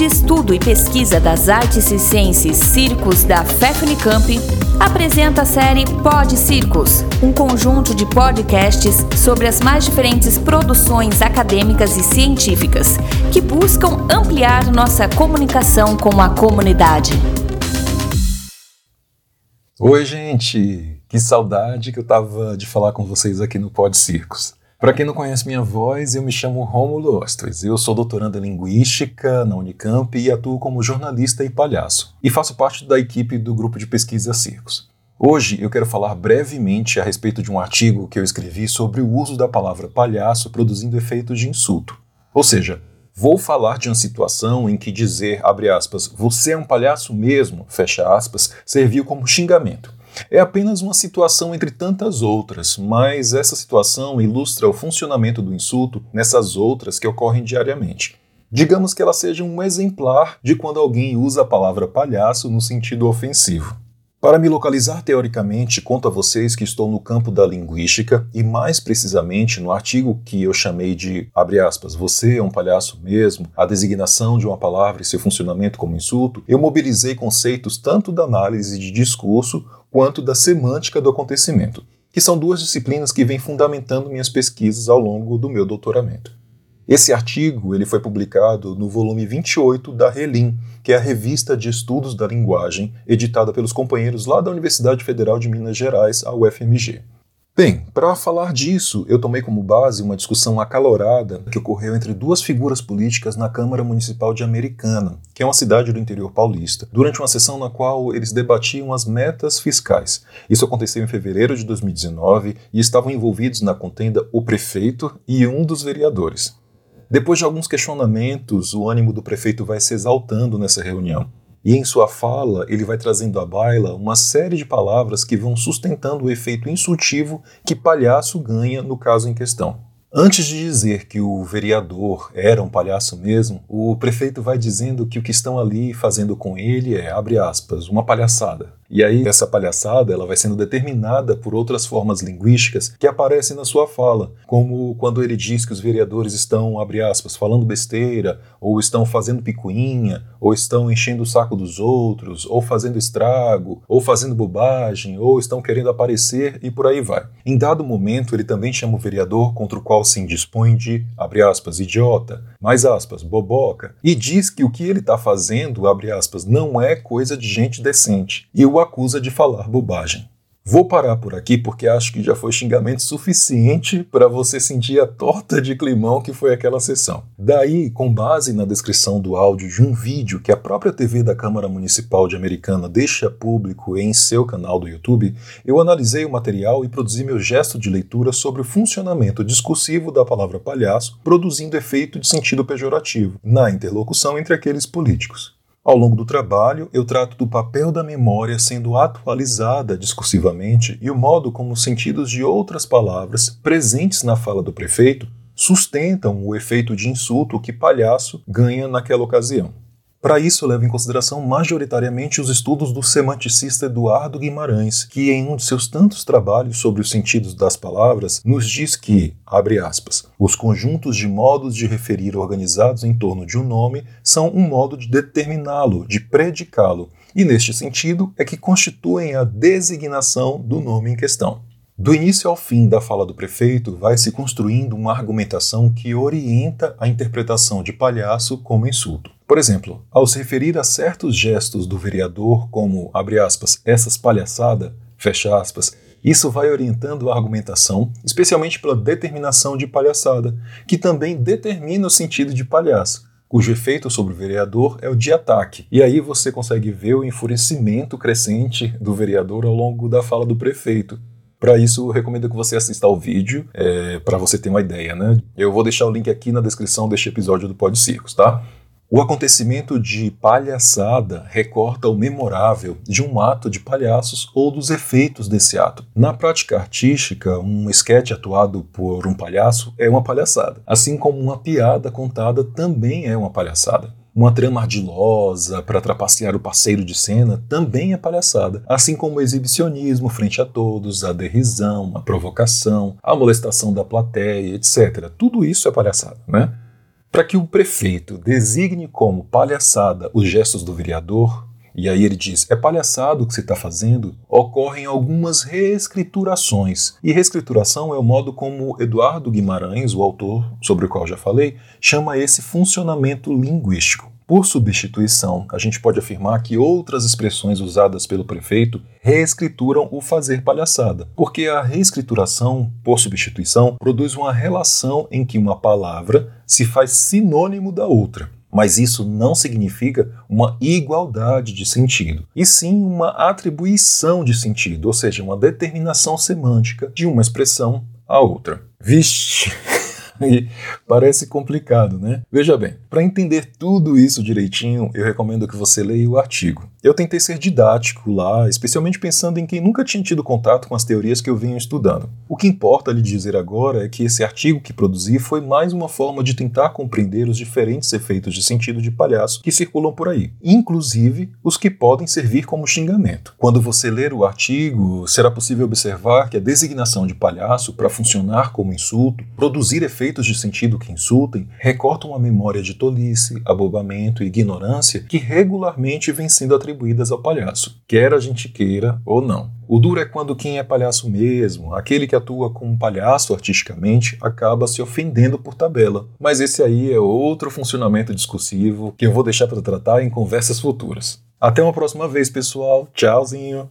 de Estudo e Pesquisa das Artes e Ciências Circos da FEFNICAMP apresenta a série Pod Circos, um conjunto de podcasts sobre as mais diferentes produções acadêmicas e científicas que buscam ampliar nossa comunicação com a comunidade. Oi, gente! Que saudade que eu tava de falar com vocês aqui no Pod Circos. Para quem não conhece minha voz, eu me chamo Rômulo Ostres. Eu sou doutorando em Linguística na Unicamp e atuo como jornalista e palhaço. E faço parte da equipe do grupo de pesquisa Circos. Hoje eu quero falar brevemente a respeito de um artigo que eu escrevi sobre o uso da palavra palhaço produzindo efeitos de insulto. Ou seja, vou falar de uma situação em que dizer, abre aspas, você é um palhaço mesmo, fecha aspas, serviu como xingamento. É apenas uma situação entre tantas outras, mas essa situação ilustra o funcionamento do insulto nessas outras que ocorrem diariamente. Digamos que ela seja um exemplar de quando alguém usa a palavra palhaço no sentido ofensivo. Para me localizar teoricamente, conto a vocês que estou no campo da linguística e, mais precisamente, no artigo que eu chamei de, abre aspas, você é um palhaço mesmo, a designação de uma palavra e seu funcionamento como insulto, eu mobilizei conceitos tanto da análise de discurso quanto da semântica do acontecimento, que são duas disciplinas que vêm fundamentando minhas pesquisas ao longo do meu doutoramento. Esse artigo ele foi publicado no volume 28 da Relim, que é a revista de estudos da linguagem, editada pelos companheiros lá da Universidade Federal de Minas Gerais, a UFMG. Bem, para falar disso, eu tomei como base uma discussão acalorada que ocorreu entre duas figuras políticas na Câmara Municipal de Americana, que é uma cidade do interior paulista, durante uma sessão na qual eles debatiam as metas fiscais. Isso aconteceu em fevereiro de 2019 e estavam envolvidos na contenda o prefeito e um dos vereadores. Depois de alguns questionamentos, o ânimo do prefeito vai se exaltando nessa reunião. E em sua fala, ele vai trazendo à baila uma série de palavras que vão sustentando o efeito insultivo que palhaço ganha no caso em questão. Antes de dizer que o vereador era um palhaço mesmo, o prefeito vai dizendo que o que estão ali fazendo com ele é, abre aspas, uma palhaçada. E aí essa palhaçada ela vai sendo determinada por outras formas linguísticas que aparecem na sua fala, como quando ele diz que os vereadores estão, abre aspas, falando besteira, ou estão fazendo picuinha, ou estão enchendo o saco dos outros, ou fazendo estrago, ou fazendo bobagem, ou estão querendo aparecer e por aí vai. Em dado momento, ele também chama o vereador contra o qual se indispõe de, abre aspas, idiota, mais aspas, boboca, e diz que o que ele está fazendo, abre aspas, não é coisa de gente decente. E o acusa de falar bobagem. Vou parar por aqui porque acho que já foi xingamento suficiente para você sentir a torta de climão que foi aquela sessão. Daí, com base na descrição do áudio de um vídeo que a própria TV da Câmara Municipal de Americana deixa público em seu canal do YouTube, eu analisei o material e produzi meu gesto de leitura sobre o funcionamento discursivo da palavra palhaço, produzindo efeito de sentido pejorativo na interlocução entre aqueles políticos. Ao longo do trabalho, eu trato do papel da memória sendo atualizada discursivamente e o modo como os sentidos de outras palavras presentes na fala do prefeito sustentam o efeito de insulto que palhaço ganha naquela ocasião. Para isso, leva em consideração majoritariamente os estudos do semanticista Eduardo Guimarães, que em um de seus tantos trabalhos sobre os sentidos das palavras, nos diz que, abre aspas, os conjuntos de modos de referir organizados em torno de um nome são um modo de determiná-lo, de predicá-lo, e neste sentido é que constituem a designação do nome em questão. Do início ao fim da fala do prefeito, vai se construindo uma argumentação que orienta a interpretação de palhaço como insulto. Por exemplo, ao se referir a certos gestos do vereador como, abre aspas, essas palhaçada, fecha aspas, isso vai orientando a argumentação, especialmente pela determinação de palhaçada, que também determina o sentido de palhaço, cujo efeito sobre o vereador é o de ataque. E aí você consegue ver o enfurecimento crescente do vereador ao longo da fala do prefeito, para isso, eu recomendo que você assista ao vídeo, é, para você ter uma ideia, né? Eu vou deixar o link aqui na descrição deste episódio do Pod Circos, tá? O acontecimento de palhaçada recorta o memorável de um ato de palhaços ou dos efeitos desse ato. Na prática artística, um esquete atuado por um palhaço é uma palhaçada, assim como uma piada contada também é uma palhaçada. Uma trama ardilosa para trapacear o parceiro de cena também é palhaçada, assim como o exibicionismo frente a todos, a derrisão, a provocação, a molestação da plateia, etc. Tudo isso é palhaçada, né? Para que o prefeito designe como palhaçada os gestos do vereador, e aí ele diz: é palhaçado o que você está fazendo? Ocorrem algumas reescriturações. E reescrituração é o modo como Eduardo Guimarães, o autor sobre o qual já falei, chama esse funcionamento linguístico. Por substituição, a gente pode afirmar que outras expressões usadas pelo prefeito reescrituram o fazer palhaçada, porque a reescrituração, por substituição, produz uma relação em que uma palavra se faz sinônimo da outra. Mas isso não significa uma igualdade de sentido, e sim uma atribuição de sentido, ou seja, uma determinação semântica de uma expressão à outra. Vixe! E parece complicado, né? Veja bem, para entender tudo isso direitinho, eu recomendo que você leia o artigo. Eu tentei ser didático lá, especialmente pensando em quem nunca tinha tido contato com as teorias que eu vinha estudando. O que importa lhe dizer agora é que esse artigo que produzi foi mais uma forma de tentar compreender os diferentes efeitos de sentido de palhaço que circulam por aí, inclusive os que podem servir como xingamento. Quando você ler o artigo, será possível observar que a designação de palhaço para funcionar como insulto, produzir efeitos de sentido que insultem, recorta uma memória de tolice, abobamento e ignorância que regularmente vem sendo atribuída atribuídas ao palhaço, quer a gente queira ou não. O duro é quando quem é palhaço mesmo, aquele que atua como palhaço artisticamente, acaba se ofendendo por tabela. Mas esse aí é outro funcionamento discursivo que eu vou deixar para tratar em conversas futuras. Até uma próxima vez, pessoal. Tchauzinho.